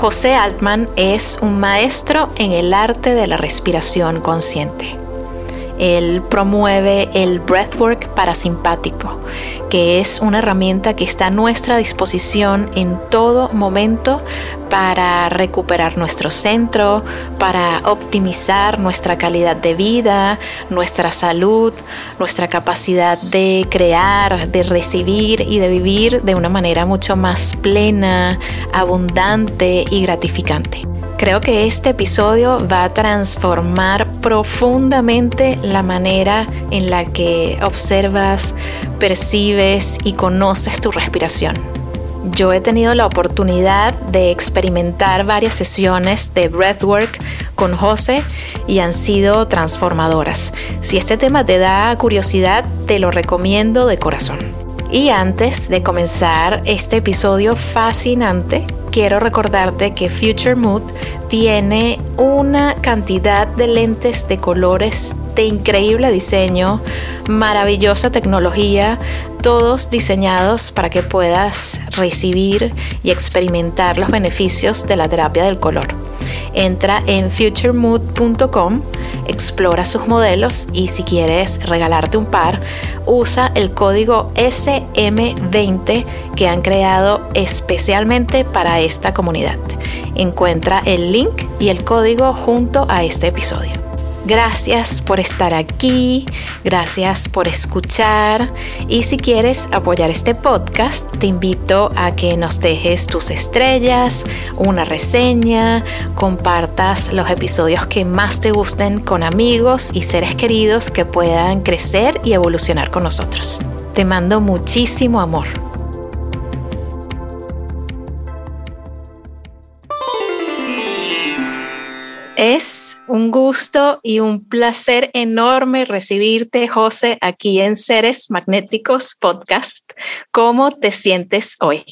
José Altman es un maestro en el arte de la respiración consciente. Él promueve el breathwork parasimpático, que es una herramienta que está a nuestra disposición en todo momento para recuperar nuestro centro, para optimizar nuestra calidad de vida, nuestra salud, nuestra capacidad de crear, de recibir y de vivir de una manera mucho más plena, abundante y gratificante. Creo que este episodio va a transformar profundamente la manera en la que observas, percibes y conoces tu respiración. Yo he tenido la oportunidad de experimentar varias sesiones de breathwork con José y han sido transformadoras. Si este tema te da curiosidad, te lo recomiendo de corazón. Y antes de comenzar este episodio fascinante, quiero recordarte que Future Mood tiene una cantidad de lentes de colores de increíble diseño, maravillosa tecnología, todos diseñados para que puedas recibir y experimentar los beneficios de la terapia del color. Entra en futuremood.com, explora sus modelos y si quieres regalarte un par, usa el código SM20 que han creado especialmente para esta comunidad. Encuentra el link y el código junto a este episodio. Gracias por estar aquí, gracias por escuchar y si quieres apoyar este podcast, te invito a que nos dejes tus estrellas, una reseña, compartas los episodios que más te gusten con amigos y seres queridos que puedan crecer y evolucionar con nosotros. Te mando muchísimo amor. Es un gusto y un placer enorme recibirte, José, aquí en Seres Magnéticos Podcast. ¿Cómo te sientes hoy?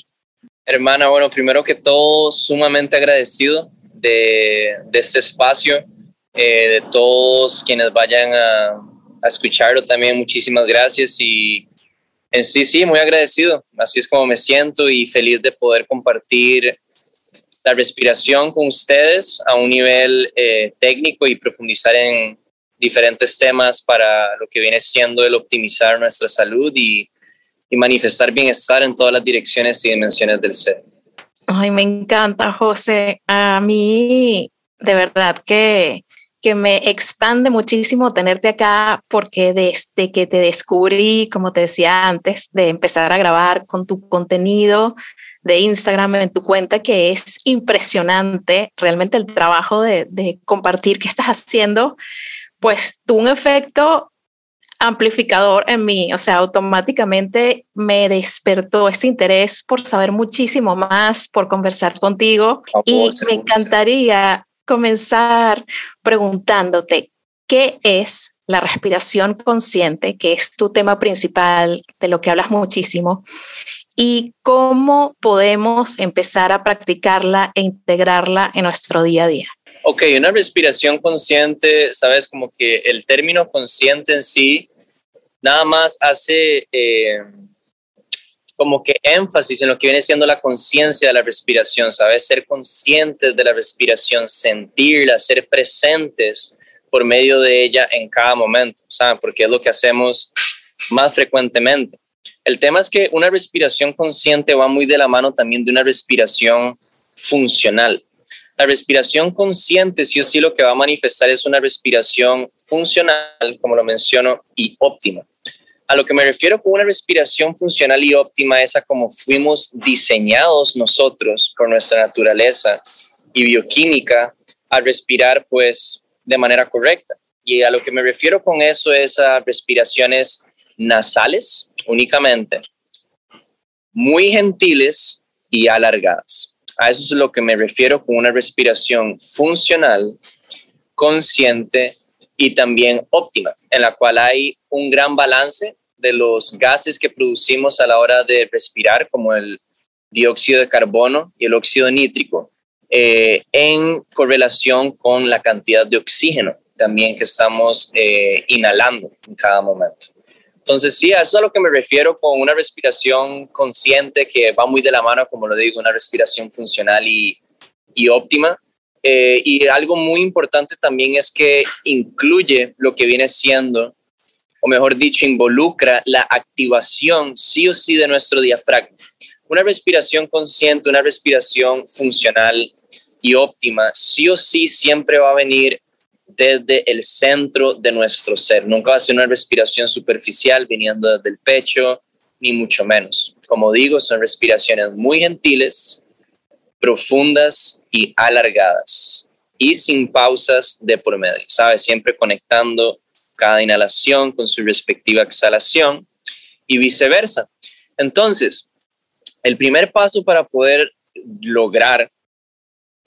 Hermana, bueno, primero que todo, sumamente agradecido de, este espacio, eh, de todos quienes vayan a, a escucharlo también, muchísimas gracias y en sí, sí, muy agradecido. Así es como me siento y feliz de poder compartir la respiración con ustedes a un nivel eh, técnico y profundizar en diferentes temas para lo que viene siendo el optimizar nuestra salud y, y manifestar bienestar en todas las direcciones y dimensiones del ser. Ay, me encanta, José. A mí, de verdad que, que me expande muchísimo tenerte acá porque desde que te descubrí, como te decía antes, de empezar a grabar con tu contenido, de Instagram en tu cuenta que es impresionante realmente el trabajo de, de compartir que estás haciendo, pues tuvo un efecto amplificador en mí, o sea, automáticamente me despertó este interés por saber muchísimo más, por conversar contigo. Y me encantaría comenzar preguntándote, ¿qué es la respiración consciente, que es tu tema principal, de lo que hablas muchísimo? Y cómo podemos empezar a practicarla e integrarla en nuestro día a día. Ok, una respiración consciente, sabes, como que el término consciente en sí nada más hace eh, como que énfasis en lo que viene siendo la conciencia de la respiración, sabes, ser conscientes de la respiración, sentirla, ser presentes por medio de ella en cada momento, ¿sabes? Porque es lo que hacemos más frecuentemente. El tema es que una respiración consciente va muy de la mano también de una respiración funcional. La respiración consciente, sí o sí, lo que va a manifestar es una respiración funcional, como lo menciono, y óptima. A lo que me refiero con una respiración funcional y óptima es a cómo fuimos diseñados nosotros por nuestra naturaleza y bioquímica a respirar pues de manera correcta. Y a lo que me refiero con eso es a respiraciones nasales únicamente, muy gentiles y alargadas. A eso es lo que me refiero con una respiración funcional, consciente y también óptima, en la cual hay un gran balance de los gases que producimos a la hora de respirar, como el dióxido de carbono y el óxido nítrico, eh, en correlación con la cantidad de oxígeno también que estamos eh, inhalando en cada momento. Entonces, sí, eso es a lo que me refiero con una respiración consciente que va muy de la mano, como lo digo, una respiración funcional y, y óptima. Eh, y algo muy importante también es que incluye lo que viene siendo, o mejor dicho, involucra la activación sí o sí de nuestro diafragma. Una respiración consciente, una respiración funcional y óptima, sí o sí siempre va a venir desde el centro de nuestro ser. Nunca va a ser una respiración superficial viniendo desde el pecho, ni mucho menos. Como digo, son respiraciones muy gentiles, profundas y alargadas y sin pausas de por medio, ¿sabes? Siempre conectando cada inhalación con su respectiva exhalación y viceversa. Entonces, el primer paso para poder lograr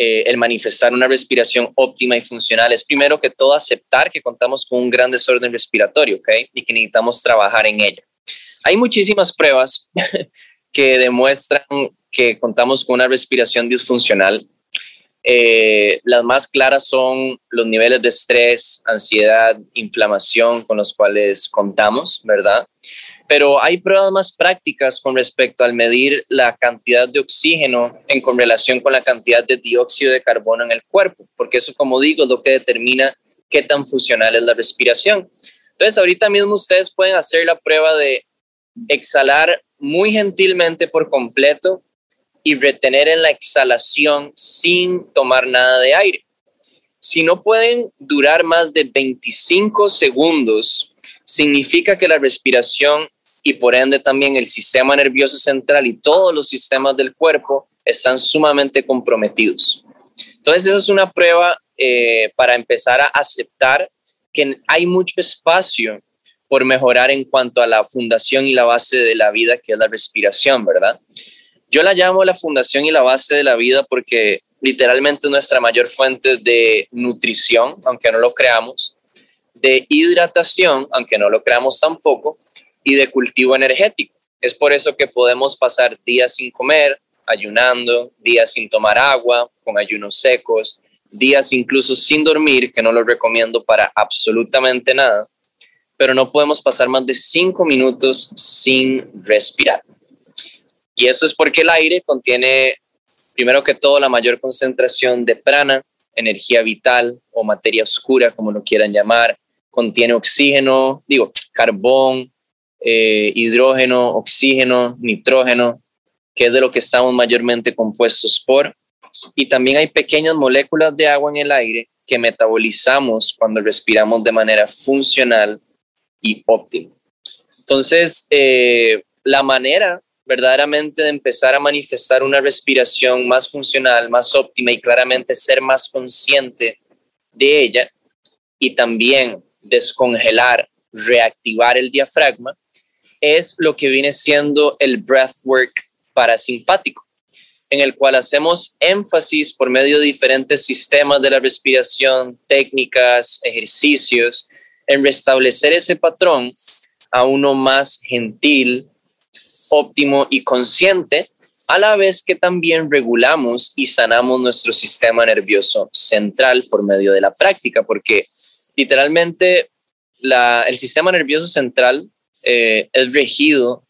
eh, el manifestar una respiración óptima y funcional es primero que todo aceptar que contamos con un gran desorden respiratorio, ¿ok? Y que necesitamos trabajar en ello. Hay muchísimas pruebas que demuestran que contamos con una respiración disfuncional. Eh, las más claras son los niveles de estrés, ansiedad, inflamación con los cuales contamos, ¿verdad? Pero hay pruebas más prácticas con respecto al medir la cantidad de oxígeno en correlación con la cantidad de dióxido de carbono en el cuerpo, porque eso, como digo, es lo que determina qué tan funcional es la respiración. Entonces, ahorita mismo ustedes pueden hacer la prueba de exhalar muy gentilmente por completo y retener en la exhalación sin tomar nada de aire. Si no pueden durar más de 25 segundos, significa que la respiración y por ende también el sistema nervioso central y todos los sistemas del cuerpo están sumamente comprometidos. Entonces, esa es una prueba eh, para empezar a aceptar que hay mucho espacio por mejorar en cuanto a la fundación y la base de la vida, que es la respiración, ¿verdad? Yo la llamo la fundación y la base de la vida porque literalmente es nuestra mayor fuente de nutrición, aunque no lo creamos, de hidratación, aunque no lo creamos tampoco, y de cultivo energético. Es por eso que podemos pasar días sin comer, ayunando, días sin tomar agua, con ayunos secos, días incluso sin dormir, que no lo recomiendo para absolutamente nada, pero no podemos pasar más de cinco minutos sin respirar. Y eso es porque el aire contiene, primero que todo, la mayor concentración de prana, energía vital o materia oscura, como lo quieran llamar, contiene oxígeno, digo, carbón, eh, hidrógeno, oxígeno, nitrógeno, que es de lo que estamos mayormente compuestos por. Y también hay pequeñas moléculas de agua en el aire que metabolizamos cuando respiramos de manera funcional y óptima. Entonces, eh, la manera verdaderamente de empezar a manifestar una respiración más funcional, más óptima y claramente ser más consciente de ella y también descongelar, reactivar el diafragma, es lo que viene siendo el breathwork parasimpático, en el cual hacemos énfasis por medio de diferentes sistemas de la respiración, técnicas, ejercicios, en restablecer ese patrón a uno más gentil, óptimo y consciente, a la vez que también regulamos y sanamos nuestro sistema nervioso central por medio de la práctica, porque literalmente el sistema nervioso central eh, es regido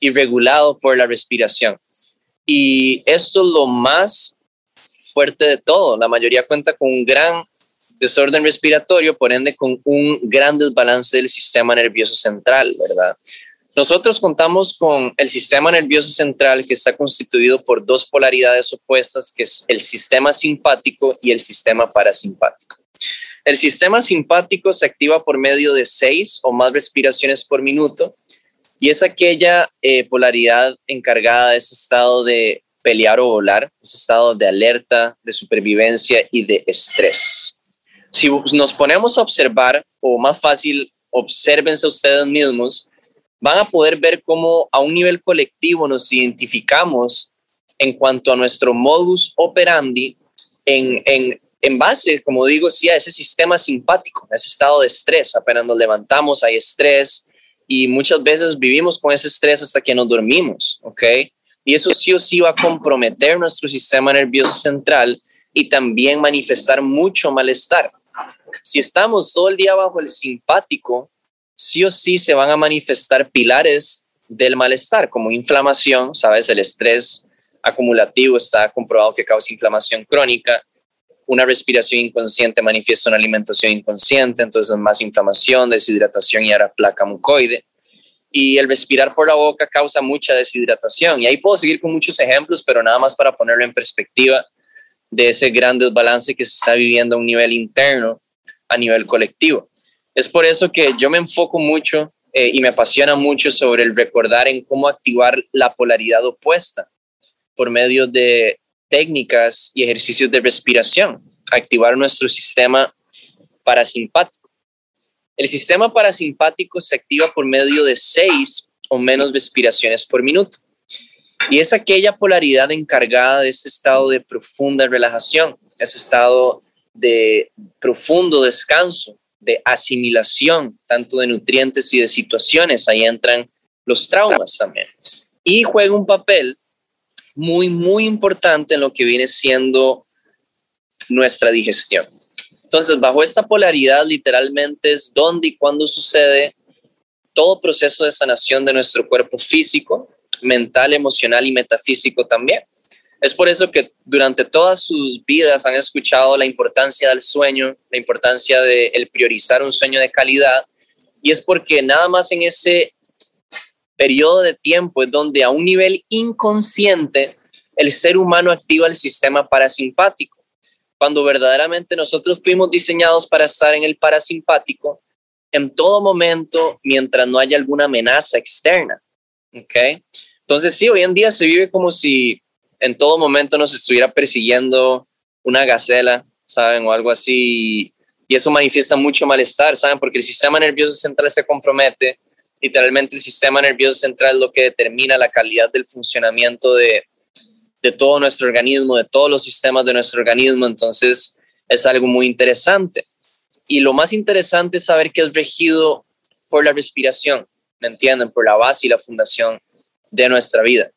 y regulado por la respiración. Y esto es lo más fuerte de todo. La mayoría cuenta con un gran desorden respiratorio, por ende con un gran desbalance del sistema nervioso central, ¿verdad? Nosotros contamos con el sistema nervioso central que está constituido por dos polaridades opuestas, que es el sistema simpático y el sistema parasimpático. El sistema simpático se activa por medio de seis o más respiraciones por minuto y es aquella eh, polaridad encargada de ese estado de pelear o volar, ese estado de alerta, de supervivencia y de estrés. Si nos ponemos a observar, o más fácil, obsérvense ustedes mismos, van a poder ver cómo a un nivel colectivo nos identificamos en cuanto a nuestro modus operandi en, en, en base, como digo, sí, a ese sistema simpático, a ese estado de estrés. Apenas nos levantamos, hay estrés y muchas veces vivimos con ese estrés hasta que nos dormimos, ¿ok? Y eso sí o sí va a comprometer nuestro sistema nervioso central y también manifestar mucho malestar. Si estamos todo el día bajo el simpático, sí o sí se van a manifestar pilares del malestar, como inflamación, ¿sabes? El estrés acumulativo está comprobado que causa inflamación crónica. Una respiración inconsciente manifiesta una alimentación inconsciente, entonces más inflamación, deshidratación y ahora placa mucoide. Y el respirar por la boca causa mucha deshidratación. Y ahí puedo seguir con muchos ejemplos, pero nada más para ponerlo en perspectiva de ese gran desbalance que se está viviendo a un nivel interno, a nivel colectivo. Es por eso que yo me enfoco mucho eh, y me apasiona mucho sobre el recordar en cómo activar la polaridad opuesta por medio de técnicas y ejercicios de respiración, activar nuestro sistema parasimpático. El sistema parasimpático se activa por medio de seis o menos respiraciones por minuto. Y es aquella polaridad encargada de ese estado de profunda relajación, ese estado de profundo descanso, de asimilación, tanto de nutrientes y de situaciones. Ahí entran los traumas también. Y juega un papel muy, muy importante en lo que viene siendo nuestra digestión. Entonces, bajo esta polaridad, literalmente es dónde y cuándo sucede todo proceso de sanación de nuestro cuerpo físico, mental, emocional y metafísico también. Es por eso que durante todas sus vidas han escuchado la importancia del sueño, la importancia de el priorizar un sueño de calidad, y es porque nada más en ese periodo de tiempo es donde a un nivel inconsciente el ser humano activa el sistema parasimpático. Cuando verdaderamente nosotros fuimos diseñados para estar en el parasimpático en todo momento mientras no haya alguna amenaza externa. ¿ok? Entonces sí, hoy en día se vive como si en todo momento nos estuviera persiguiendo una gacela, ¿saben? O algo así. Y eso manifiesta mucho malestar, ¿saben? Porque el sistema nervioso central se compromete literalmente el sistema nervioso central es lo que determina la calidad del funcionamiento de, de todo nuestro organismo, de todos los sistemas de nuestro organismo. Entonces es algo muy interesante. Y lo más interesante es saber que es regido por la respiración, ¿me entienden? Por la base y la fundación de nuestra vida.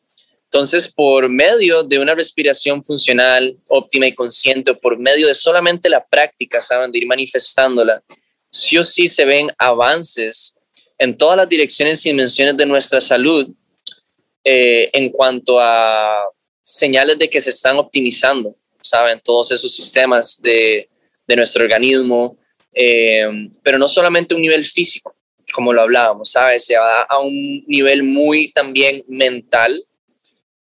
Entonces, por medio de una respiración funcional, óptima y consciente, por medio de solamente la práctica, saben, de ir manifestándola, sí o sí se ven avances en todas las direcciones y dimensiones de nuestra salud eh, en cuanto a señales de que se están optimizando, ¿saben? Todos esos sistemas de, de nuestro organismo, eh, pero no solamente a un nivel físico, como lo hablábamos, ¿sabes? Se va a un nivel muy también mental,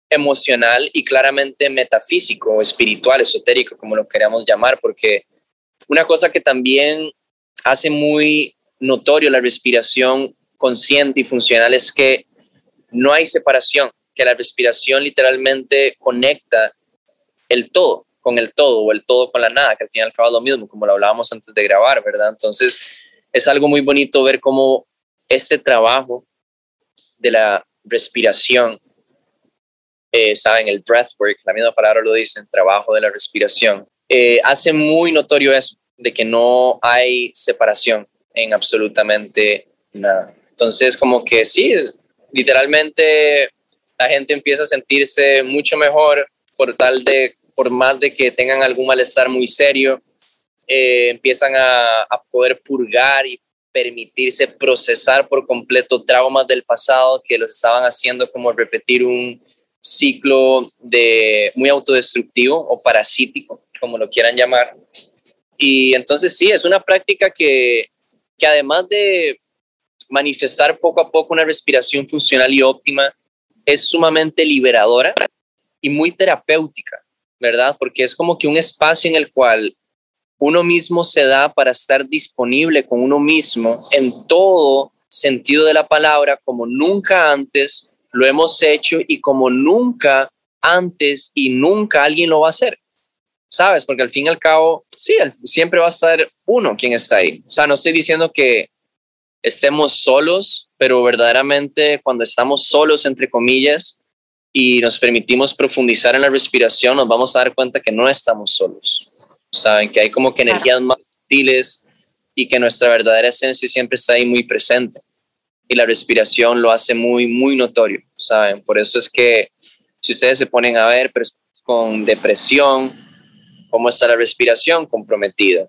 emocional y claramente metafísico, espiritual, esotérico, como lo queramos llamar, porque una cosa que también hace muy notorio la respiración consciente y funcional es que no hay separación, que la respiración literalmente conecta el todo con el todo o el todo con la nada, que al final acaba lo mismo, como lo hablábamos antes de grabar, ¿verdad? Entonces, es algo muy bonito ver cómo este trabajo de la respiración, eh, saben, el breathwork, la misma palabra lo dicen, trabajo de la respiración, eh, hace muy notorio eso, de que no hay separación en absolutamente nada. Entonces, como que sí, literalmente la gente empieza a sentirse mucho mejor por tal de, por más de que tengan algún malestar muy serio, eh, empiezan a, a poder purgar y permitirse procesar por completo traumas del pasado que los estaban haciendo como repetir un ciclo de muy autodestructivo o parasítico, como lo quieran llamar. Y entonces sí, es una práctica que que además de manifestar poco a poco una respiración funcional y óptima, es sumamente liberadora y muy terapéutica, ¿verdad? Porque es como que un espacio en el cual uno mismo se da para estar disponible con uno mismo en todo sentido de la palabra, como nunca antes lo hemos hecho y como nunca antes y nunca alguien lo va a hacer. ¿Sabes? Porque al fin y al cabo, sí, siempre va a estar uno quien está ahí. O sea, no estoy diciendo que estemos solos, pero verdaderamente cuando estamos solos, entre comillas, y nos permitimos profundizar en la respiración, nos vamos a dar cuenta que no estamos solos. Saben que hay como que energías más sutiles y que nuestra verdadera esencia siempre está ahí muy presente. Y la respiración lo hace muy, muy notorio, ¿saben? Por eso es que si ustedes se ponen a ver personas con depresión, ¿cómo está la respiración? Comprometida.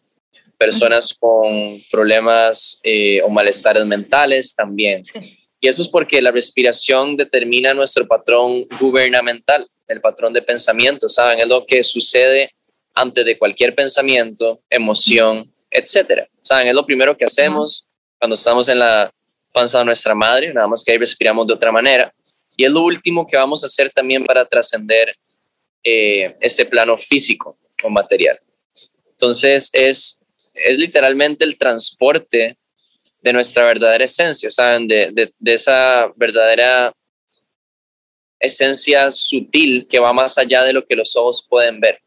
Personas con problemas eh, o malestares mentales también. Y eso es porque la respiración determina nuestro patrón gubernamental, el patrón de pensamiento, ¿saben? Es lo que sucede antes de cualquier pensamiento, emoción, etcétera. ¿Saben? Es lo primero que hacemos cuando estamos en la panza de nuestra madre, nada más que ahí respiramos de otra manera. Y es lo último que vamos a hacer también para trascender eh, este plano físico material. Entonces, es, es literalmente el transporte de nuestra verdadera esencia, ¿saben? De, de, esa verdadera esencia sutil que va más allá de lo que los ojos pueden ver.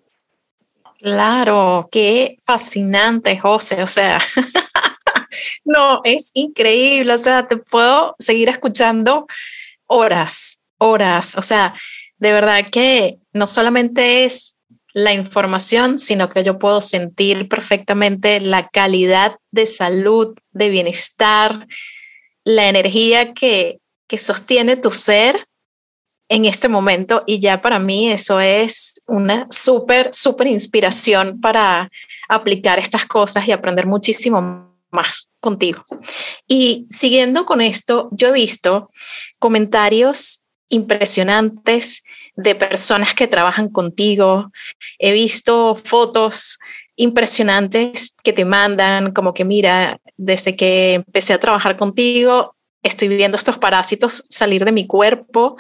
Claro, qué fascinante, José. O sea, no, es increíble. O sea, te puedo seguir escuchando horas, horas. O sea, de verdad que no solamente es la información, sino que yo puedo sentir perfectamente la calidad de salud, de bienestar, la energía que, que sostiene tu ser en este momento y ya para mí eso es una súper, súper inspiración para aplicar estas cosas y aprender muchísimo más contigo. Y siguiendo con esto, yo he visto comentarios impresionantes de personas que trabajan contigo. He visto fotos impresionantes que te mandan, como que mira, desde que empecé a trabajar contigo, estoy viendo estos parásitos salir de mi cuerpo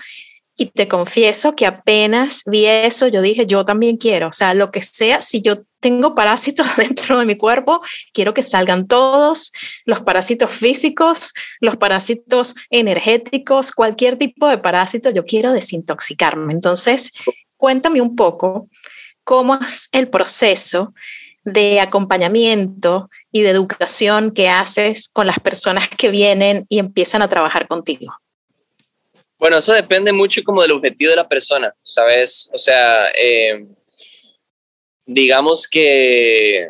y te confieso que apenas vi eso, yo dije, yo también quiero, o sea, lo que sea, si yo tengo parásitos dentro de mi cuerpo, quiero que salgan todos, los parásitos físicos, los parásitos energéticos, cualquier tipo de parásito, yo quiero desintoxicarme. Entonces, cuéntame un poco cómo es el proceso de acompañamiento y de educación que haces con las personas que vienen y empiezan a trabajar contigo. Bueno, eso depende mucho como del objetivo de la persona, ¿sabes? O sea, eh, digamos que,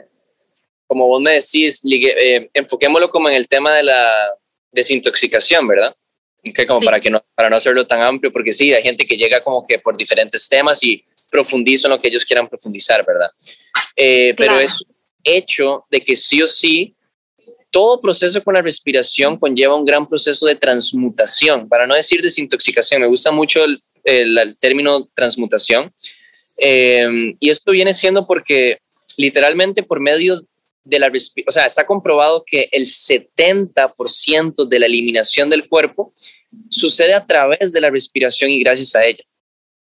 como vos me decís, eh, enfoquémoslo como en el tema de la desintoxicación, ¿verdad? Que como para, que no, para no hacerlo tan amplio, porque sí, hay gente que llega como que por diferentes temas y profundiza en lo que ellos quieran profundizar, ¿verdad? Eh, pero es hecho de que sí o sí todo proceso con la respiración conlleva un gran proceso de transmutación, para no decir desintoxicación, me gusta mucho el, el, término transmutación. Eh, y esto viene siendo porque literalmente por medio de la respiración, o sea, está comprobado que el 70% de la eliminación del cuerpo sucede a través de la respiración y gracias a ella.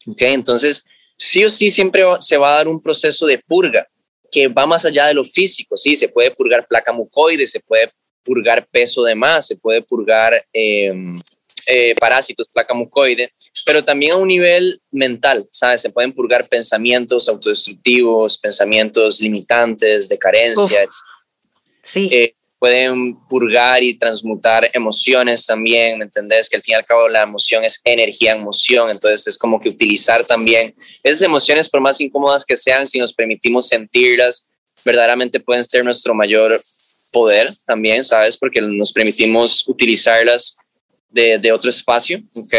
¿Ok? Entonces, sí o sí siempre se va a dar un proceso de purga que va más allá de lo físico, sí, se puede purgar placa mucoide, se puede purgar peso de más, se puede purgar em, eh, parásitos, placa mucoide, pero también a un nivel mental, ¿sabes? Se pueden purgar pensamientos autodestructivos, pensamientos limitantes, de carencia, Sí. Eh, pueden purgar y transmutar emociones también, ¿me entendés? Que al fin y al cabo la emoción es energía en moción, entonces es como que utilizar también esas emociones, por más incómodas que sean, si nos permitimos sentirlas, verdaderamente pueden ser nuestro mayor poder también, ¿sabes? Porque nos permitimos utilizarlas de, de otro espacio, ¿ok?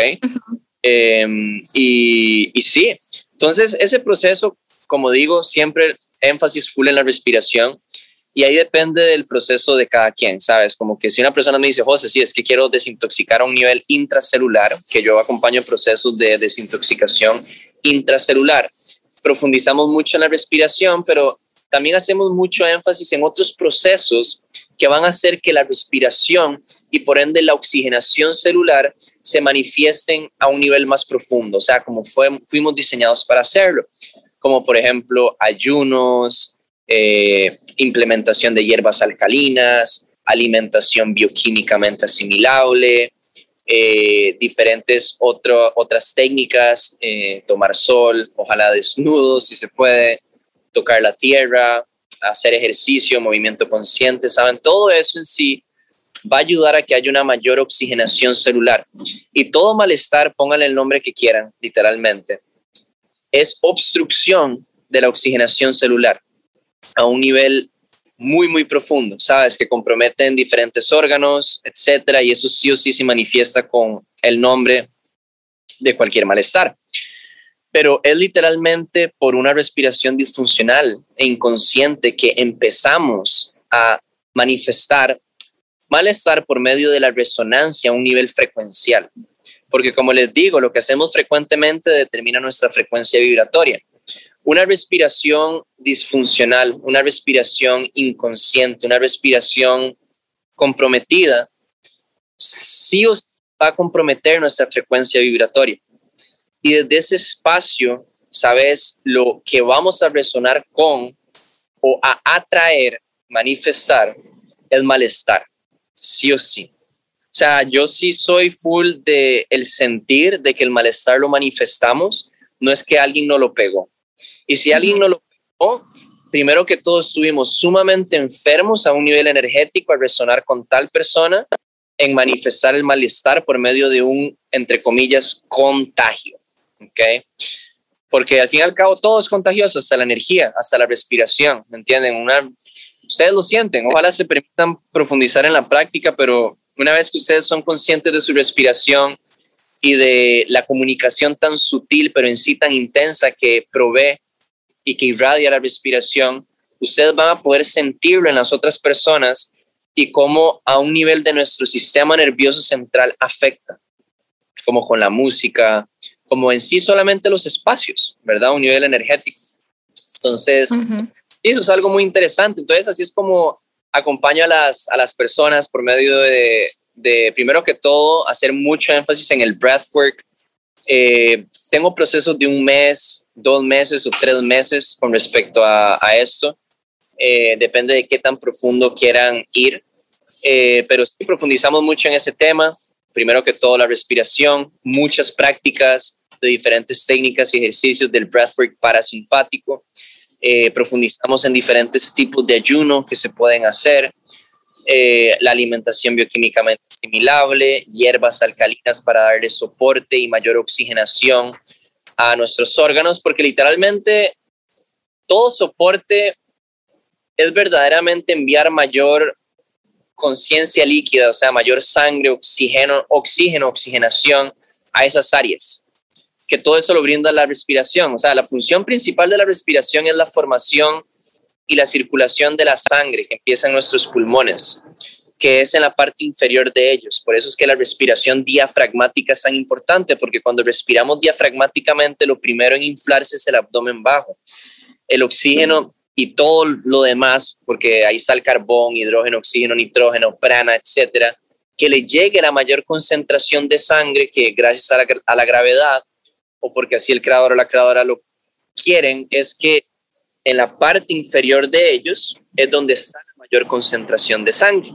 Em, y, y sí, entonces ese proceso, como digo, siempre énfasis full en la respiración y ahí depende del proceso de cada quien, ¿sabes? Como que si una persona me dice, José, sí, es que quiero desintoxicar a un nivel intracelular, que yo acompaño procesos de desintoxicación intracelular. Profundizamos mucho en la respiración, pero también hacemos mucho énfasis en otros procesos que van a hacer que la respiración y por ende la oxigenación celular se manifiesten a un nivel más profundo, o sea, como fuimos diseñados para hacerlo, como por ejemplo ayunos, eh, implementación de hierbas alcalinas, alimentación bioquímicamente asimilable, eh, diferentes otras técnicas, eh, tomar sol, ojalá desnudo si se puede, tocar la tierra, hacer ejercicio, movimiento consciente, ¿saben? Todo eso en sí va a ayudar a que haya una mayor oxigenación celular. Y todo malestar, pónganle el nombre que quieran, literalmente, es obstrucción de la oxigenación celular a un nivel muy, muy profundo, ¿sabes? Que comprometen diferentes órganos, etcétera, y eso sí o sí se manifiesta con el nombre de cualquier malestar. Pero es literalmente por una respiración disfuncional e inconsciente que empezamos a manifestar malestar por medio de la resonancia a un nivel frecuencial. Porque como les digo, lo que hacemos frecuentemente determina nuestra frecuencia vibratoria. Una respiración disfuncional, una respiración inconsciente, una respiración comprometida, sí o sí va a comprometer nuestra frecuencia vibratoria. Y desde ese espacio, sabes lo que vamos a resonar con o a atraer, manifestar el malestar, sí o sí. O sea, yo sí soy full de el sentir de que el malestar lo manifestamos, no es que alguien no lo pegó. Y si alguien no lo pegó, primero que todo estuvimos sumamente enfermos a un nivel energético al resonar con tal persona en manifestar el malestar por medio de un, entre comillas, contagio. ¿Ok? Porque al fin y al cabo todo es contagioso, hasta la energía, hasta la respiración, ¿me entienden? Ustedes lo sienten, ojalá se permitan profundizar en la práctica, pero una vez que ustedes son conscientes de su respiración y de la comunicación tan sutil, pero en sí tan intensa que provee y que irradia la respiración, ustedes van a poder sentirlo en las otras personas y cómo a un nivel de nuestro sistema nervioso central afecta, como con la música, como en sí solamente los espacios, ¿verdad? Un nivel energético. Entonces, eso es algo muy interesante. Entonces, así es como acompaño a las, a las personas por medio de, de, primero que todo, hacer mucho énfasis en el breathwork. Eh, tengo procesos de un mes, dos meses o tres meses con respecto a, a esto. Eh, depende de qué tan profundo quieran ir, eh, pero sí profundizamos mucho en ese tema. Primero que todo, la respiración, muchas prácticas de diferentes técnicas y ejercicios del breathwork parasimpático. Eh, profundizamos en diferentes tipos de ayuno que se pueden hacer, la alimentación bioquímicamente asimilable, hierbas alcalinas para darle soporte y mayor oxigenación a nuestros órganos, porque literalmente todo soporte es verdaderamente enviar mayor conciencia líquida, o sea, mayor sangre, oxígeno, oxígeno, oxigenación a esas áreas. Que todo eso lo brinda la respiración. O sea, la función principal de la respiración es la formación y la circulación de la sangre que empieza en nuestros pulmones, que es en la parte inferior de ellos. Por eso es que la respiración diafragmática es tan importante, porque cuando respiramos diafragmáticamente, lo primero en inflarse es el abdomen bajo. El oxígeno y todo lo demás, porque ahí está el carbón, hidrógeno, oxígeno, nitrógeno, prana, etcétera, que le llegue la mayor concentración de sangre que gracias a la, a la gravedad o porque así el creador o la creadora lo quieren, es que en la parte inferior de ellos es donde está la mayor concentración de sangre.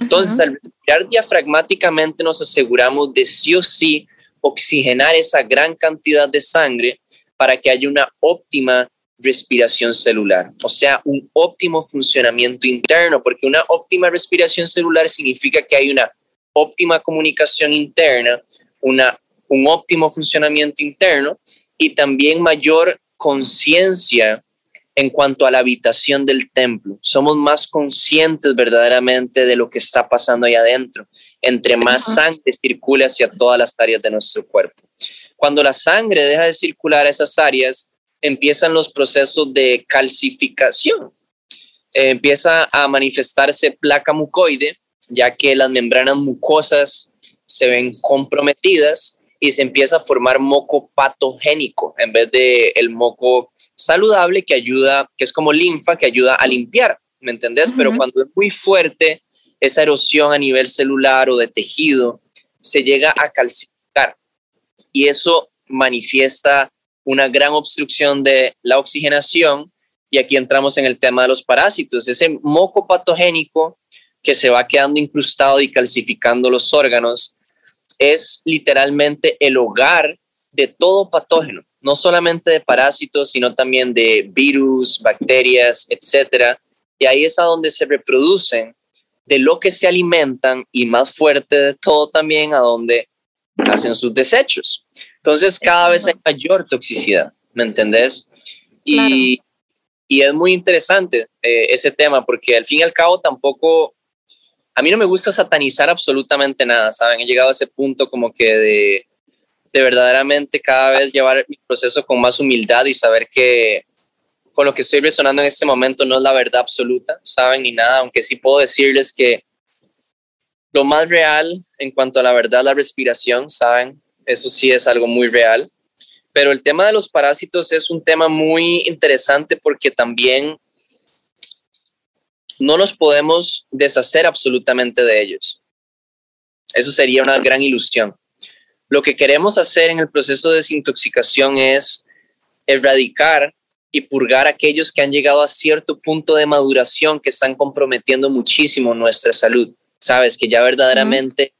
Entonces, al respirar diafragmáticamente nos aseguramos de sí o sí oxigenar esa gran cantidad de sangre para que haya una óptima respiración celular, o sea, un óptimo funcionamiento interno, porque una óptima respiración celular significa que hay una óptima comunicación interna, una, un óptimo funcionamiento interno y también mayor conciencia en cuanto a la habitación del templo. Somos más conscientes verdaderamente de lo que está pasando ahí adentro, entre más sangre circula hacia todas las áreas de nuestro cuerpo. Cuando la sangre deja de circular a esas áreas, empiezan los procesos de calcificación. Eh, empieza a manifestarse placa mucoide, ya que las membranas mucosas se ven comprometidas y se empieza a formar moco patogénico en vez de el moco saludable que ayuda, que es como linfa, que ayuda a limpiar, ¿me entendés? Pero cuando es muy fuerte esa erosión a nivel celular o de tejido, se llega a calcificar. Y eso manifiesta una gran obstrucción de la oxigenación. Y aquí entramos en el tema de los parásitos, ese moco patogénico que se va quedando incrustado y calcificando los órganos es literalmente el hogar de todo patógeno, no solamente de parásitos, sino también de virus, bacterias, etcétera. Y ahí es a donde se reproducen de lo que se alimentan y más fuerte de todo también a donde hacen sus desechos. Entonces cada vez hay mayor toxicidad, ¿me entendés? Y, y es muy interesante eh, ese tema porque al fin y al cabo tampoco, a mí no me gusta satanizar absolutamente nada, ¿saben? He llegado a ese punto como que de, de verdaderamente cada vez llevar mi proceso con más humildad y saber que con lo que estoy resonando en este momento no es la verdad absoluta, ¿saben? Ni nada, aunque sí puedo decirles que lo más real en cuanto a la verdad, la respiración, ¿saben? Eso sí es algo muy real. Pero el tema de los parásitos es un tema muy interesante porque también no nos podemos deshacer absolutamente de ellos. Eso sería una gran ilusión. Lo que queremos hacer en el proceso de desintoxicación es erradicar y purgar aquellos que han llegado a cierto punto de maduración que están comprometiendo muchísimo nuestra salud. Sabes que ya verdaderamente,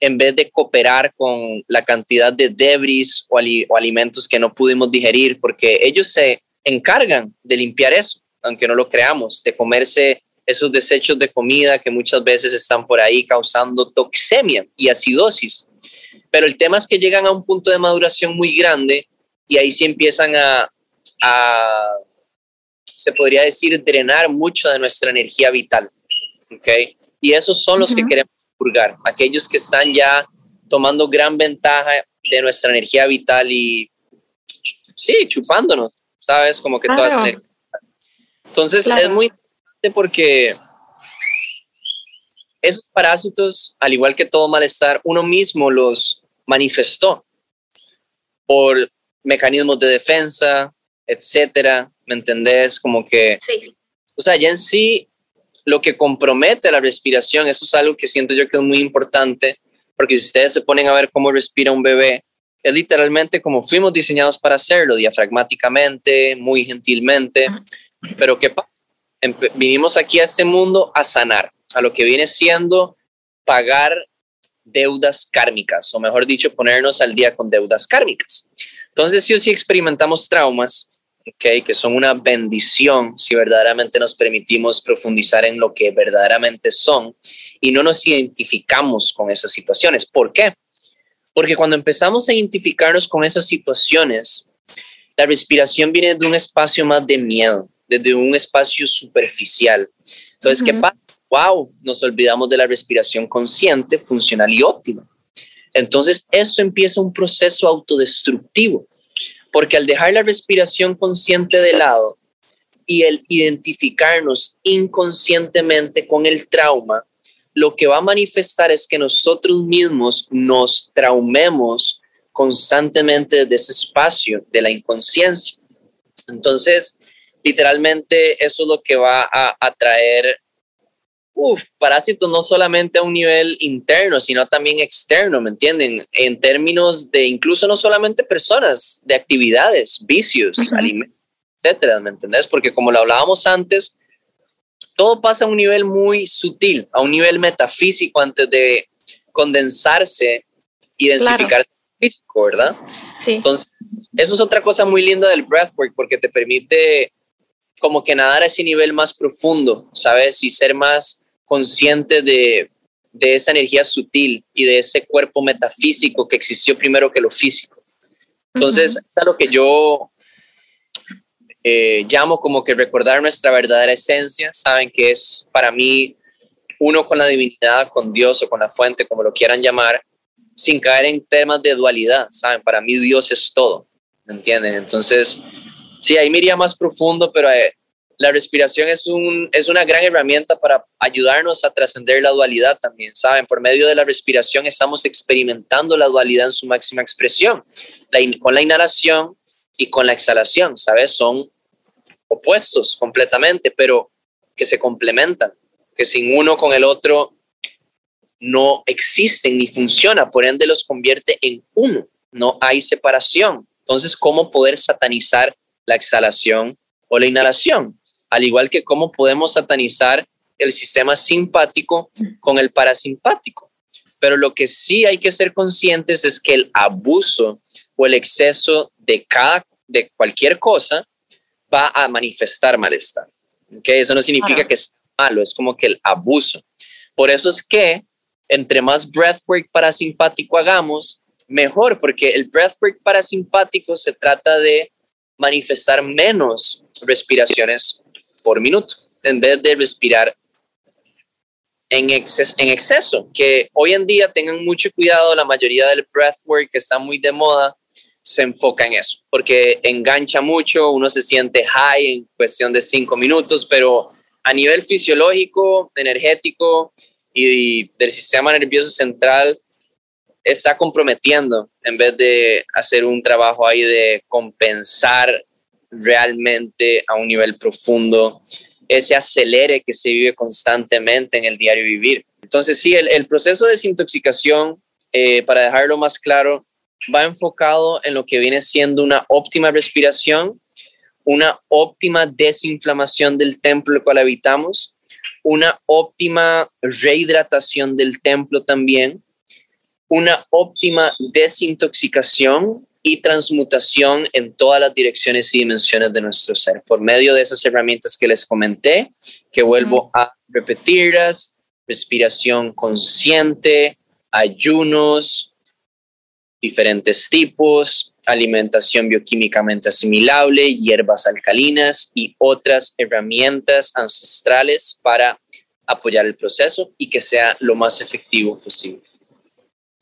en vez de cooperar con la cantidad de debris o, o alimentos que no pudimos digerir, porque ellos se encargan de limpiar eso, aunque no lo creamos, de comerse esos desechos de comida que muchas veces están por ahí causando toxemia y acidosis. Pero el tema es que llegan a un punto de maduración muy grande y ahí sí empiezan a, a, se podría decir, drenar mucho de nuestra energía vital. ¿ok? Y esos son los que queremos purgar, aquellos que están ya tomando gran ventaja de nuestra energía vital y, sí, chupándonos, ¿sabes? Como que toda esa energía. Entonces es muy interesante porque esos parásitos, al igual que todo malestar, uno mismo los manifestó por mecanismos de defensa, etcétera, ¿me entendés? Como que, sí. o sea, ya en sí, lo que compromete la respiración, eso es algo que siento yo que es muy importante, porque si ustedes se ponen a ver cómo respira un bebé, es literalmente como fuimos diseñados para hacerlo, diafragmáticamente, muy gentilmente, pero ¿qué pasa? Vinimos aquí a este mundo a sanar, a lo que viene siendo pagar deudas kármicas, o mejor dicho, ponernos al día con deudas kármicas. Entonces, si o sí experimentamos traumas, que son una bendición si verdaderamente nos permitimos profundizar en lo que verdaderamente son y no nos identificamos con esas situaciones. ¿Por qué? Porque cuando empezamos a identificarnos con esas situaciones, la respiración viene de un espacio más de miedo, desde un espacio superficial. Entonces, ¿qué pasa? Wow, nos olvidamos de la respiración consciente, funcional y óptima. Entonces, esto empieza un proceso autodestructivo porque al dejar la respiración consciente de lado y el identificarnos inconscientemente con el trauma, lo que va a manifestar es que nosotros mismos nos traumemos constantemente desde ese espacio de la inconsciencia. Entonces, literalmente eso es lo que va a atraer uf, parásitos no solamente a un nivel interno, sino también externo, ¿me entienden? En términos de incluso no solamente personas, de actividades, vicios, alimentos, etcétera, ¿me entendés? Porque como lo hablábamos antes, todo pasa a un nivel muy sutil, a un nivel metafísico antes de condensarse y densificarse físico, ¿verdad? Sí. Entonces, eso es otra cosa muy linda del breathwork porque te permite como que nadar a ese nivel más profundo, ¿sabes? Y ser más consciente de, esa energía sutil y de ese cuerpo metafísico que existió primero que lo físico. Entonces, es algo que yo eh, llamo como que recordar nuestra verdadera esencia. Saben que es para mí uno con la divinidad, con Dios o con la fuente, como lo quieran llamar, sin caer en temas de dualidad. Saben, para mí Dios es todo. ¿Me entienden? Entonces, sí, ahí me iría más profundo, pero eh, la respiración es, un, es una gran herramienta para ayudarnos a trascender la dualidad también, ¿saben? Por medio de la respiración estamos experimentando la dualidad en su máxima expresión, con la inhalación y con la exhalación, ¿sabes? Son opuestos completamente, pero que se complementan, que sin uno con el otro no existen ni funciona, por ende los convierte en uno, no hay separación. Entonces, ¿cómo poder satanizar la exhalación o la inhalación? Al igual que cómo podemos satanizar el sistema simpático con el parasimpático. Pero lo que sí hay que ser conscientes es que el abuso o el exceso de cada de cualquier cosa va a manifestar malestar. ¿okay? Eso no significa que es malo, es como que el abuso. Por eso es que entre más breathwork parasimpático hagamos, mejor, porque el breathwork parasimpático se trata de manifestar menos respiraciones por minuto, en vez de respirar en, exceso, que hoy en día tengan mucho cuidado, la mayoría del breathwork que está muy de moda se enfoca en eso, porque engancha mucho, uno se siente high en cuestión de cinco minutos, pero a nivel fisiológico, energético y del sistema nervioso central, está comprometiendo en vez de hacer un trabajo ahí de compensar realmente a un nivel profundo ese acelere que se vive constantemente en el diario vivir. Entonces, sí, el, proceso de desintoxicación, eh, para dejarlo más claro, va enfocado en lo que viene siendo una óptima respiración, una óptima desinflamación del templo el cual habitamos, una óptima rehidratación del templo también, una óptima desintoxicación y transmutación en todas las direcciones y dimensiones de nuestro ser por medio de esas herramientas que les comenté, que vuelvo a repetirlas, respiración consciente, ayunos, diferentes tipos, alimentación bioquímicamente asimilable, hierbas alcalinas y otras herramientas ancestrales para apoyar el proceso y que sea lo más efectivo posible.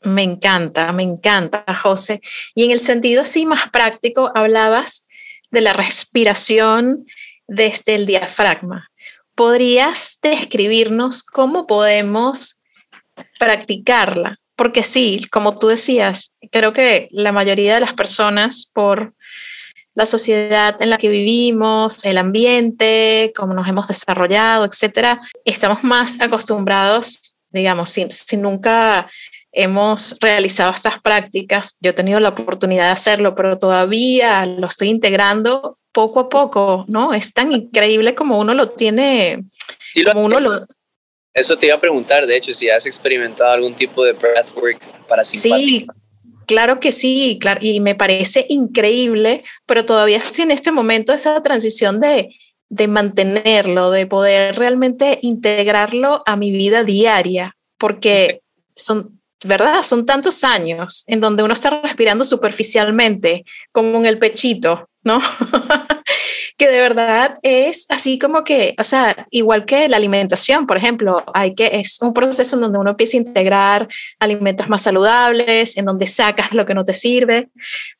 Me encanta, me encanta, José. Y en el sentido así más práctico, hablabas de la respiración desde el diafragma. ¿Podrías describirnos cómo podemos practicarla? Porque sí, como tú decías, creo que la mayoría de las personas por la sociedad en la que vivimos, el ambiente, cómo nos hemos desarrollado, etcétera, estamos más acostumbrados, digamos, si, si nunca hemos realizado estas prácticas. Yo he tenido la oportunidad de hacerlo, pero todavía lo estoy integrando poco a poco, ¿no? Es tan increíble como uno lo tiene, como uno lo... Eso te iba a preguntar, de hecho, si has experimentado algún tipo de breathwork para Sí, claro que sí, claro, y me parece increíble, pero todavía estoy en este momento esa transición de, de mantenerlo, de poder realmente integrarlo a mi vida diaria, porque son ¿verdad? Son tantos años en donde uno está respirando superficialmente, como en el pechito, ¿no? que de verdad es así como que, o sea, igual que la alimentación, por ejemplo, hay que, es un proceso en donde uno empieza a integrar alimentos más saludables, en donde sacas lo que no te sirve.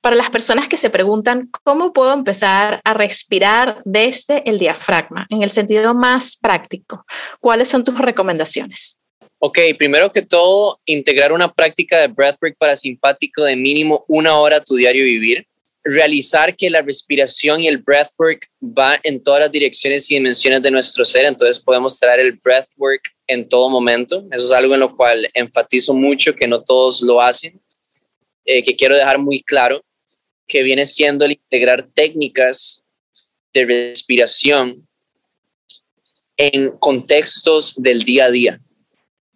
Para las personas que se preguntan, ¿cómo puedo empezar a respirar desde el diafragma en el sentido más práctico? ¿Cuáles son tus recomendaciones? Ok, primero que todo, integrar una práctica de breathwork parasimpático de mínimo una hora a tu diario vivir. Realizar que la respiración y el breathwork va en todas las direcciones y dimensiones de nuestro ser, entonces podemos traer el breathwork en todo momento. Eso es algo en lo cual enfatizo mucho que no todos lo hacen, eh, que quiero dejar muy claro, que viene siendo el integrar técnicas de respiración en contextos del día a día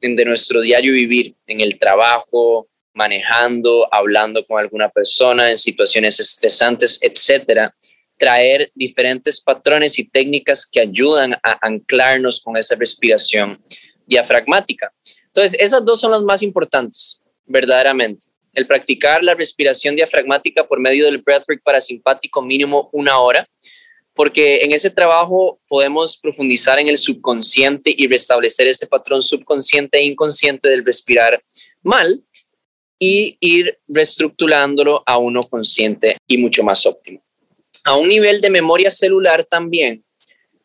de nuestro diario vivir, en el trabajo, manejando, hablando con alguna persona, en situaciones estresantes, etcétera, traer diferentes patrones y técnicas que ayudan a anclarnos con esa respiración diafragmática. Entonces, esas dos son las más importantes, verdaderamente. El practicar la respiración diafragmática por medio del breathwork parasimpático mínimo una hora, porque en ese trabajo podemos profundizar en el subconsciente y restablecer ese patrón subconsciente e inconsciente del respirar mal y ir reestructurándolo a uno consciente y mucho más óptimo. A un nivel de memoria celular también,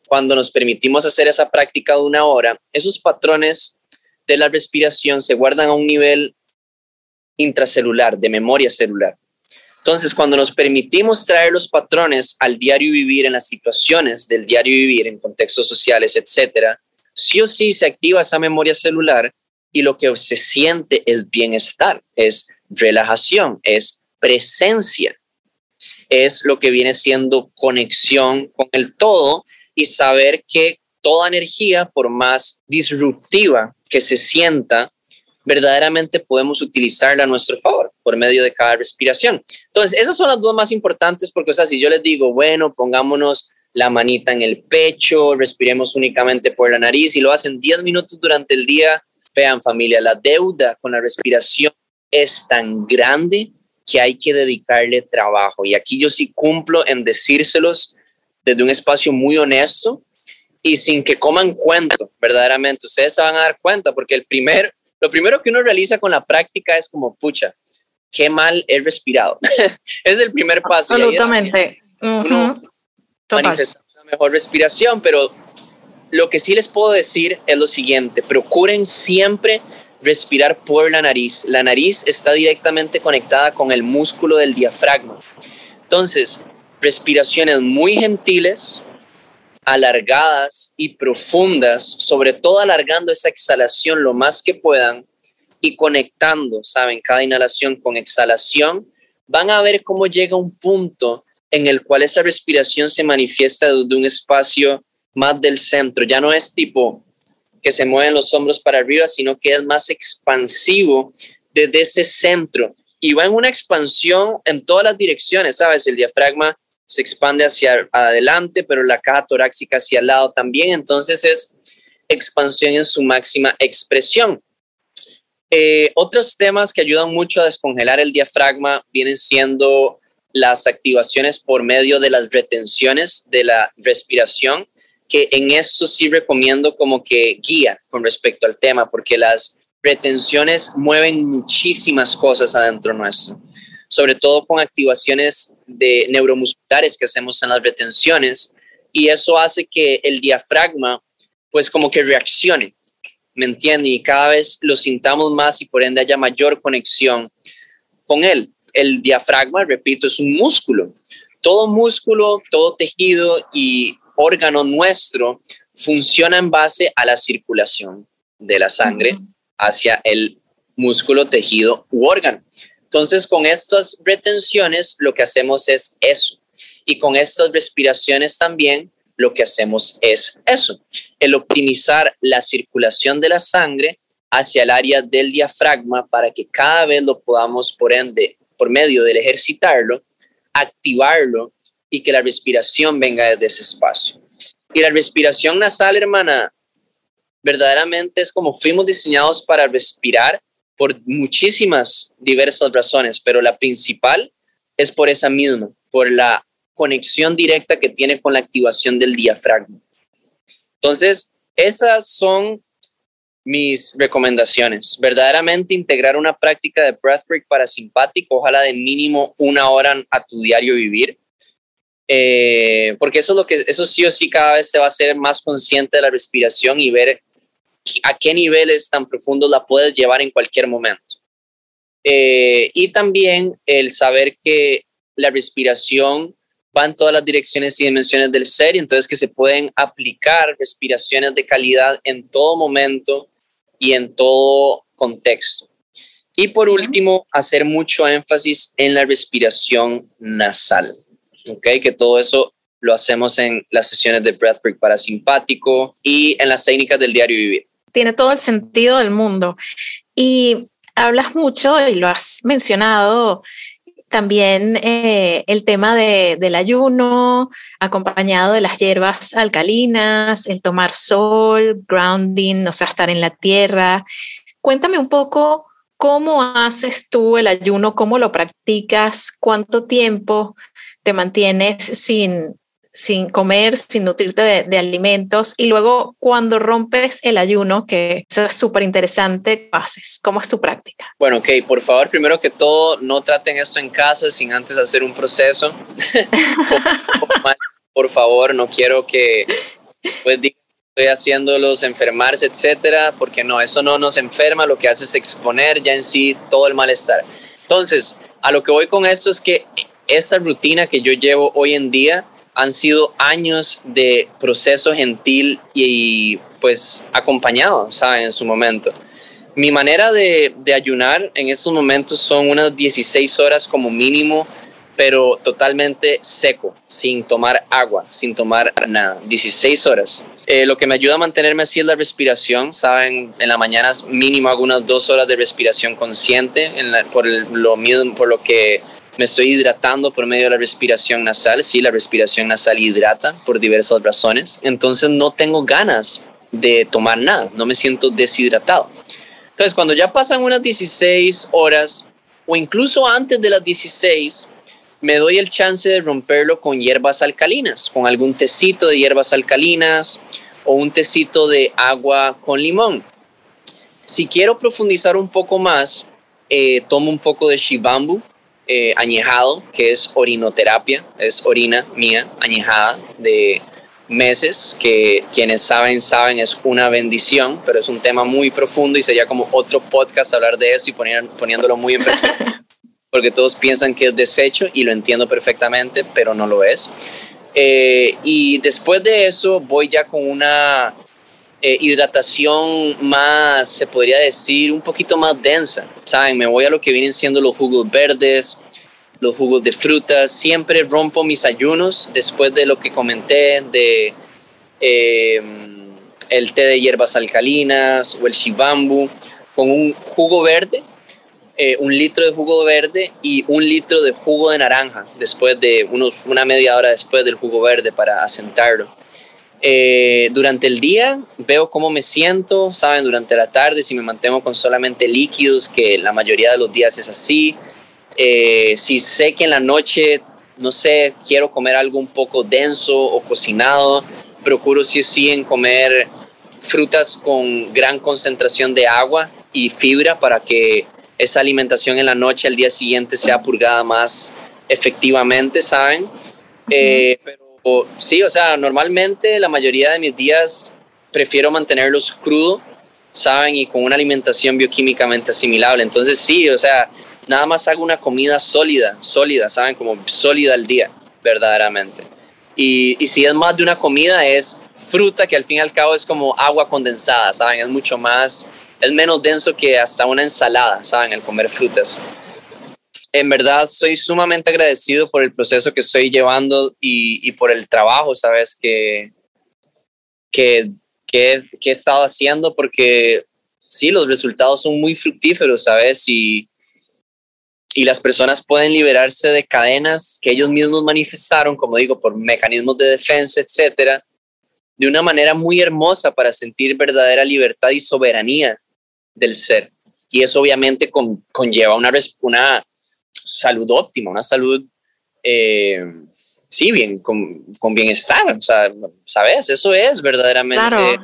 cuando nos permitimos hacer esa práctica de una hora, esos patrones de la respiración se guardan a un nivel intracelular, de memoria celular. Entonces, cuando nos permitimos traer los patrones al diario vivir, en las situaciones del diario vivir, en contextos sociales, etcétera, sí o sí se activa esa memoria celular y lo que se siente es bienestar, es relajación, es presencia, es lo que viene siendo conexión con el todo y saber que toda energía, por más disruptiva que se sienta, verdaderamente podemos utilizarla a nuestro favor por medio de cada respiración. Entonces, esas son las dos más importantes porque, o sea, si yo les digo, bueno, pongámonos la manita en el pecho, respiremos únicamente por la nariz y lo hacen 10 minutos durante el día. Vean familia, la deuda con la respiración es tan grande que hay que dedicarle trabajo. Y aquí yo sí cumplo en decírselos desde un espacio muy honesto y sin que coman cuento, verdaderamente. Ustedes se van a dar cuenta porque el primer, lo primero que uno realiza con la práctica es como, pucha, qué mal he respirado. es el primer paso. Absolutamente. Uno manifestar una mejor respiración, pero lo que sí les puedo decir es lo siguiente, procuren siempre respirar por la nariz. La nariz está directamente conectada con el músculo del diafragma. Entonces, respiraciones muy gentiles, alargadas y profundas, sobre todo alargando esa exhalación lo más que puedan y conectando, saben, cada inhalación con exhalación, van a ver cómo llega un punto en el cual esa respiración se manifiesta desde un espacio más del centro. Ya no es tipo que se mueven los hombros para arriba, sino que es más expansivo desde ese centro. Y va en una expansión en todas las direcciones, ¿sabes? El diafragma se expande hacia adelante, pero la caja torácica hacia el lado también. Entonces es expansión en su máxima expresión. Eh, otros temas que ayudan mucho a descongelar el diafragma vienen siendo las activaciones por medio de las retenciones de la respiración, que en esto sí recomiendo como que guía con respecto al tema, porque las retenciones mueven muchísimas cosas adentro nuestro, sobre todo con activaciones de neuromusculares que hacemos en las retenciones, y eso hace que el diafragma pues como que reaccione, ¿me entiende? Y cada vez lo sintamos más y por ende haya mayor conexión con él el diafragma, repito, es un músculo. Todo músculo, todo tejido y órgano nuestro funciona en base a la circulación de la sangre hacia el músculo, tejido u órgano. Entonces, con estas retenciones, lo que hacemos es eso. Y con estas respiraciones también, lo que hacemos es eso, el optimizar la circulación de la sangre hacia el área del diafragma para que cada vez lo podamos, por ende, por medio del ejercitarlo, activarlo y que la respiración venga desde ese espacio. Y la respiración nasal, hermana, verdaderamente es como fuimos diseñados para respirar por muchísimas diversas razones, pero la principal es por esa misma, por la conexión directa que tiene con la activación del diafragma. Entonces, esas son mis recomendaciones. Verdaderamente integrar una práctica de breathwork parasimpático, ojalá de mínimo una hora a tu diario vivir. Eh, porque eso es lo que eso sí o sí cada vez se va a ser más consciente de la respiración y ver a qué niveles tan profundos la puedes llevar en cualquier momento. Eh, y también el saber que la respiración va en todas las direcciones y dimensiones del ser, y entonces que se pueden aplicar respiraciones de calidad en todo momento y en todo contexto. Y por último, hacer mucho énfasis en la respiración nasal, ¿ok? Que todo eso lo hacemos en las sesiones de breathwork parasimpático y en las técnicas del diario vivir. Tiene todo el sentido del mundo. Y hablas mucho y lo has mencionado también eh, el tema del ayuno, acompañado de las hierbas alcalinas, el tomar sol, grounding, o sea, estar en la tierra. Cuéntame un poco cómo haces tú el ayuno, cómo lo practicas, cuánto tiempo te mantienes sin, sin comer, sin nutrirte de, alimentos. Y luego cuando rompes el ayuno, que eso es súper interesante, haces? ¿Cómo es tu práctica? Bueno, ok, por favor, primero que todo, no traten esto en casa sin antes hacer un proceso. por favor, no quiero que pues, estoy haciéndolos enfermarse, etcétera, porque no, eso no nos enferma, lo que hace es exponer ya en sí todo el malestar. Entonces, a lo que voy con esto es que esta rutina que yo llevo hoy en día, han sido años de proceso gentil y, pues acompañado, ¿saben? En su momento. Mi manera de, de, ayunar en estos momentos son unas 16 horas como mínimo, pero totalmente seco, sin tomar agua, sin tomar nada. 16 horas. Eh, lo que me ayuda a mantenerme así es la respiración, ¿saben? En la mañana mínimo hago unas dos horas de respiración consciente, en por, lo, por lo que me estoy hidratando por medio de la respiración nasal. Sí, la respiración nasal hidrata por diversas razones. Entonces no tengo ganas de tomar nada, no me siento deshidratado. Entonces cuando ya pasan unas 16 horas o incluso antes de las 16, me doy el chance de romperlo con hierbas alcalinas, con algún tecito de hierbas alcalinas o un tecito de agua con limón. Si quiero profundizar un poco más, eh, tomo un poco de shibambu eh, añejado, que es orinoterapia, es orina mía añejada de meses, que quienes saben, saben, es una bendición, pero es un tema muy profundo y sería como otro podcast hablar de eso y poniéndolo muy en perspectiva, porque todos piensan que es desecho y lo entiendo perfectamente, pero no lo es. Eh, y después de eso voy ya con una eh, hidratación más, se podría decir, un poquito más densa. Saben, me voy a lo que vienen siendo los jugos verdes, los jugos de frutas. Siempre rompo mis ayunos después de lo que comenté de eh, el té de hierbas alcalinas o el shibambu con un jugo verde, eh, un litro de jugo verde y un litro de jugo de naranja después de unos, una media hora después del jugo verde para asentarlo. Eh, durante el día veo cómo me siento, saben, durante la tarde si me mantengo con solamente líquidos, que la mayoría de los días es así. Eh, si sé que en la noche, no sé, quiero comer algo un poco denso o cocinado, procuro sí o sí en comer frutas con gran concentración de agua y fibra para que esa alimentación en la noche al día siguiente sea purgada más efectivamente, ¿saben? Eh, sí, o sea, normalmente la mayoría de mis días prefiero mantenerlos crudo, ¿saben? Y con una alimentación bioquímicamente asimilable. Entonces sí, o sea, nada más hago una comida sólida, sólida, ¿saben? Como sólida al día, verdaderamente. Y, y si es más de una comida, es fruta que al fin y al cabo es como agua condensada, ¿saben? Es mucho más, es menos denso que hasta una ensalada, ¿saben? El comer frutas en verdad soy sumamente agradecido por el proceso que estoy llevando y, por el trabajo, ¿sabes? Que, que, que, he, estado haciendo porque sí, los resultados son muy fructíferos, ¿sabes? Y, y las personas pueden liberarse de cadenas que ellos mismos manifestaron, como digo, por mecanismos de defensa, etcétera, de una manera muy hermosa para sentir verdadera libertad y soberanía del ser. Y eso obviamente conlleva una, una, salud óptima, una salud, eh, sí, bien, con, con, bienestar, o sea, ¿sabes? Eso es verdaderamente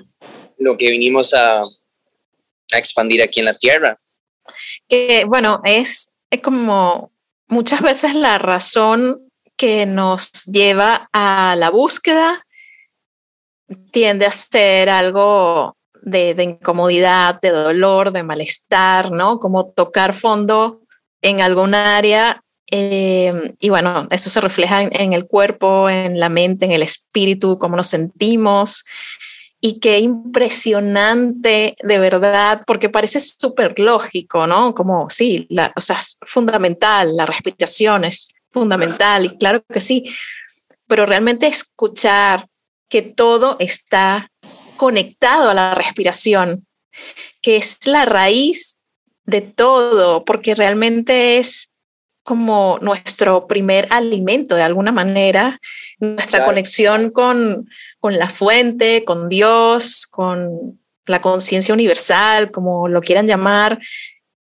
lo que vinimos a, a, expandir aquí en la Tierra. Que, bueno, es, es como muchas veces la razón que nos lleva a la búsqueda tiende a ser algo de, de, incomodidad, de dolor, de malestar, ¿no? Como tocar fondo en algún área eh, y bueno, eso se refleja en, el cuerpo, en la mente, en el espíritu, cómo nos sentimos. Y qué impresionante, de verdad, porque parece súper lógico, ¿no? Como, sí, la, o sea, es fundamental, la respiración es fundamental, y claro que sí, pero realmente escuchar que todo está conectado a la respiración, que es la raíz de todo, porque realmente es como nuestro primer alimento de alguna manera, nuestra conexión con, con la fuente, con Dios, con la conciencia universal, como lo quieran llamar.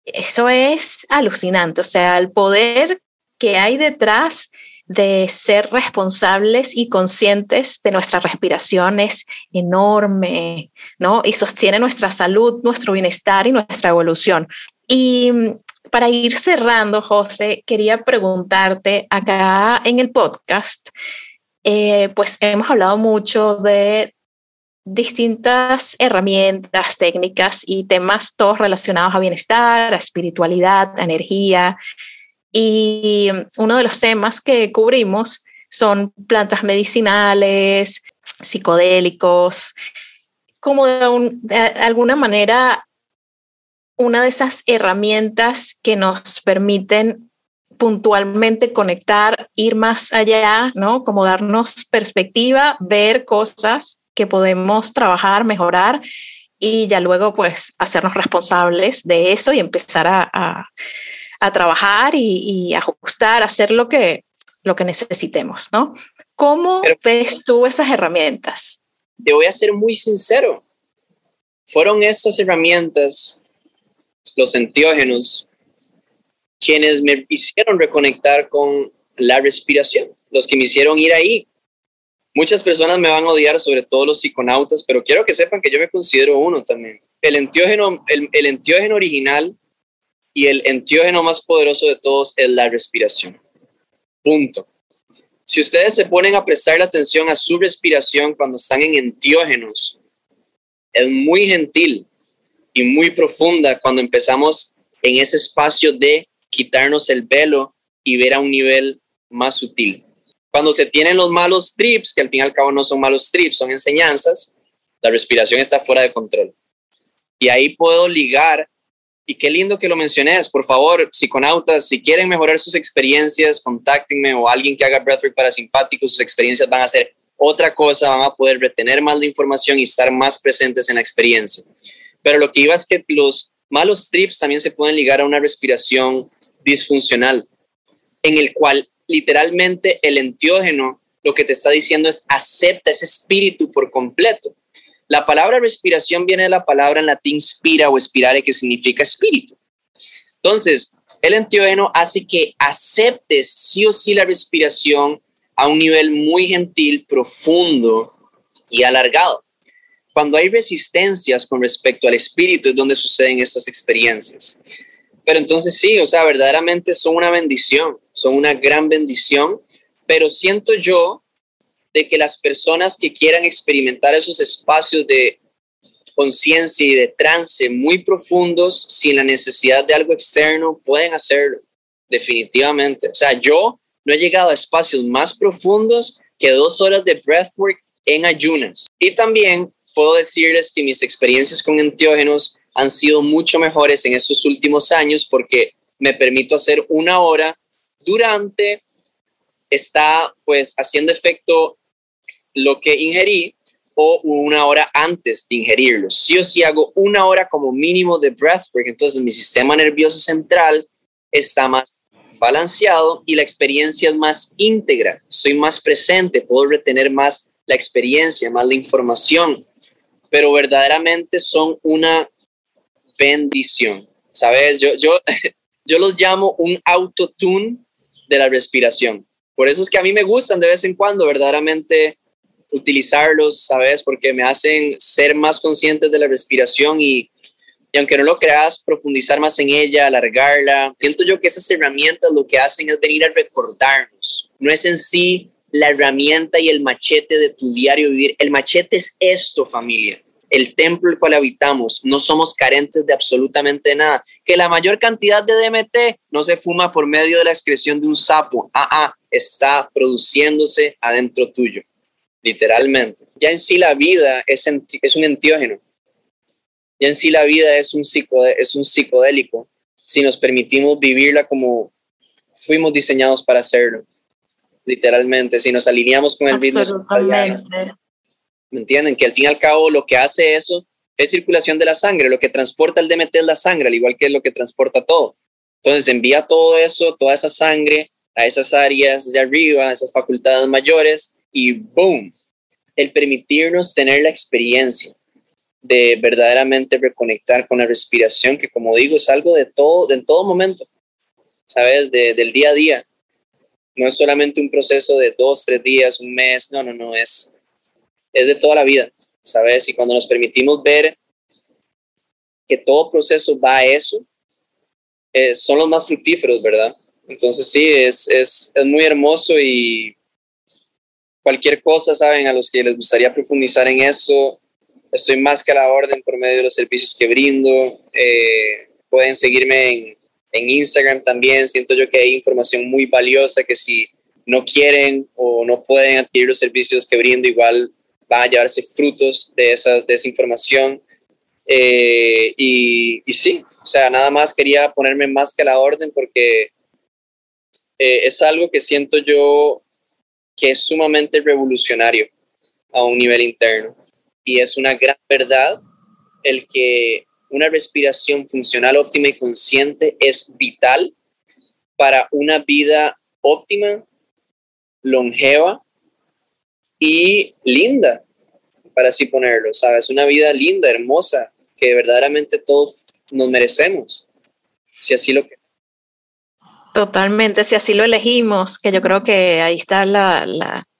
Eso es alucinante, o sea, el poder que hay detrás de ser responsables y conscientes de nuestra respiración es enorme, ¿no? Y sostiene nuestra salud, nuestro bienestar y nuestra evolución. Y para ir cerrando, José, quería preguntarte acá en el podcast, eh, pues hemos hablado mucho de distintas herramientas, técnicas y temas todos relacionados a bienestar, a espiritualidad, a energía, y uno de los temas que cubrimos son plantas medicinales, psicodélicos, como de, alguna manera una de esas herramientas que nos permiten puntualmente conectar, ir más allá, ¿no? Como darnos perspectiva, ver cosas que podemos trabajar, mejorar y ya luego pues hacernos responsables de eso y empezar a trabajar y, ajustar, hacer lo que, lo que necesitemos, ¿no? ¿Cómo ves tú esas herramientas? Te voy a ser muy sincero. Fueron estas herramientas, los enteógenos, quienes me hicieron reconectar con la respiración, los que me hicieron ir ahí. Muchas personas me van a odiar, sobre todo los psiconautas, pero quiero que sepan que yo me considero uno también. El enteógeno, el, el enteógeno original y el enteógeno más poderoso de todos es la respiración. Punto. Si ustedes se ponen a prestar la atención a su respiración cuando están en enteógenos, es muy gentil y muy profunda cuando empezamos en ese espacio de quitarnos el velo y ver a un nivel más sutil. Cuando se tienen los malos trips, que al fin y al cabo no son malos trips, son enseñanzas, la respiración está fuera de control. Y ahí puedo ligar y qué lindo que lo menciones. Por favor, psiconautas, si quieren mejorar sus experiencias, contáctenme o alguien que haga breathwork parasimpático. Sus experiencias van a ser otra cosa, van a poder retener más de información y estar más presentes en la experiencia. Pero lo que iba es que los malos trips también se pueden ligar a una respiración disfuncional, en el cual literalmente el entiógeno lo que te está diciendo es acepta ese espíritu por completo. La palabra respiración viene de la palabra en latín spira o spirare, que significa espíritu. Entonces, el entiógeno hace que aceptes sí o sí la respiración a un nivel muy gentil, profundo y alargado. Cuando hay resistencias con respecto al espíritu es donde suceden estas experiencias. Pero entonces sí, o sea, verdaderamente son una bendición, son una gran bendición, pero siento yo de que las personas que quieran experimentar esos espacios de conciencia y de trance muy profundos sin la necesidad de algo externo pueden hacerlo, definitivamente. O sea, yo no he llegado a espacios más profundos que dos horas de breathwork en ayunas. Y también puedo decirles que mis experiencias con enteógenos han sido mucho mejores en estos últimos años porque me permito hacer una hora durante está pues haciendo efecto lo que ingerí o una hora antes de ingerirlo. Si o sí hago una hora como mínimo de breathwork, entonces mi sistema nervioso central está más balanceado y la experiencia es más íntegra. Soy más presente, puedo retener más la experiencia, más la información, pero verdaderamente son una bendición. ¿Sabes? Yo, yo, yo los llamo un autotune de la respiración. Por eso es que a mí me gustan de vez en cuando, verdaderamente utilizarlos, ¿sabes? Porque me hacen ser más conscientes de la respiración y, y aunque no lo creas, profundizar más en ella, alargarla. Siento yo que esas herramientas lo que hacen es venir a recordarnos. No es en sí la herramienta y el machete de tu diario vivir. El machete es esto, familia. El templo el cual habitamos. No somos carentes de absolutamente nada. Que la mayor cantidad de DMT no se fuma por medio de la excreción de un sapo. Ah, ah, está produciéndose adentro tuyo literalmente. Ya en sí la vida es, es un entiógeno. Ya en sí la vida es un, es un psicodélico si nos permitimos vivirla como fuimos diseñados para hacerlo. Literalmente, si nos alineamos con el mismo. ¿Me entienden? Que al fin y al cabo lo que hace eso es circulación de la sangre. Lo que transporta el DMT es la sangre, al igual que lo que transporta todo. Entonces envía todo eso, toda esa sangre a esas áreas de arriba, a esas facultades mayores y boom, el permitirnos tener la experiencia de verdaderamente reconectar con la respiración, que como digo, es algo de todo, de en todo momento, ¿sabes? del día a día. No es solamente un proceso de dos, tres días, un mes, no, no, no, es, es de toda la vida, ¿sabes? Y cuando nos permitimos ver que todo proceso va a eso, eh, son los más fructíferos, ¿verdad? Entonces sí, es, es, es muy hermoso y cualquier cosa, saben, a los que les gustaría profundizar en eso, estoy más que a la orden por medio de los servicios que brindo. Eh, pueden seguirme en, en, Instagram también. Siento yo que hay información muy valiosa que si no quieren o no pueden adquirir los servicios que brindo, igual va a llevarse frutos de esa, de esa información. Eh, y, y, sí, o sea, nada más quería ponerme más que a la orden porque eh, es algo que siento yo que es sumamente revolucionario a un nivel interno. Y es una gran verdad el que una respiración funcional, óptima y consciente es vital para una vida óptima, longeva y linda, para así ponerlo, ¿sabes? Una vida linda, hermosa, que verdaderamente todos nos merecemos, si así lo Totalmente, si así lo elegimos, que yo creo que ahí está la,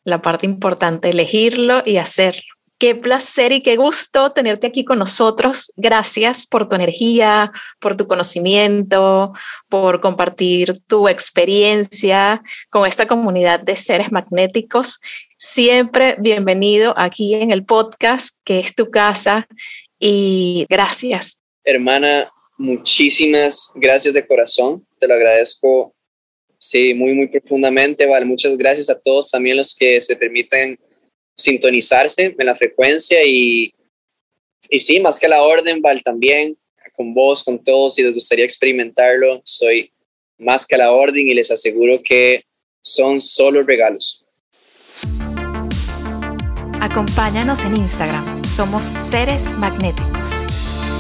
la, parte importante, elegirlo y hacerlo. Qué placer y qué gusto tenerte aquí con nosotros. Gracias por tu energía, por tu conocimiento, por compartir tu experiencia con esta comunidad de seres magnéticos. Siempre bienvenido aquí en el podcast, que es tu casa. Y gracias. Hermana, muchísimas gracias de corazón. Te lo agradezco, sí, muy, muy profundamente. Vale, muchas gracias a todos también los que se permiten sintonizarse en la frecuencia y, y sí, más que la orden, Val, también con vos, con todos, si les gustaría experimentarlo, soy más que la orden y les aseguro que son solo regalos. Acompáñanos en Instagram, somos seres magnéticos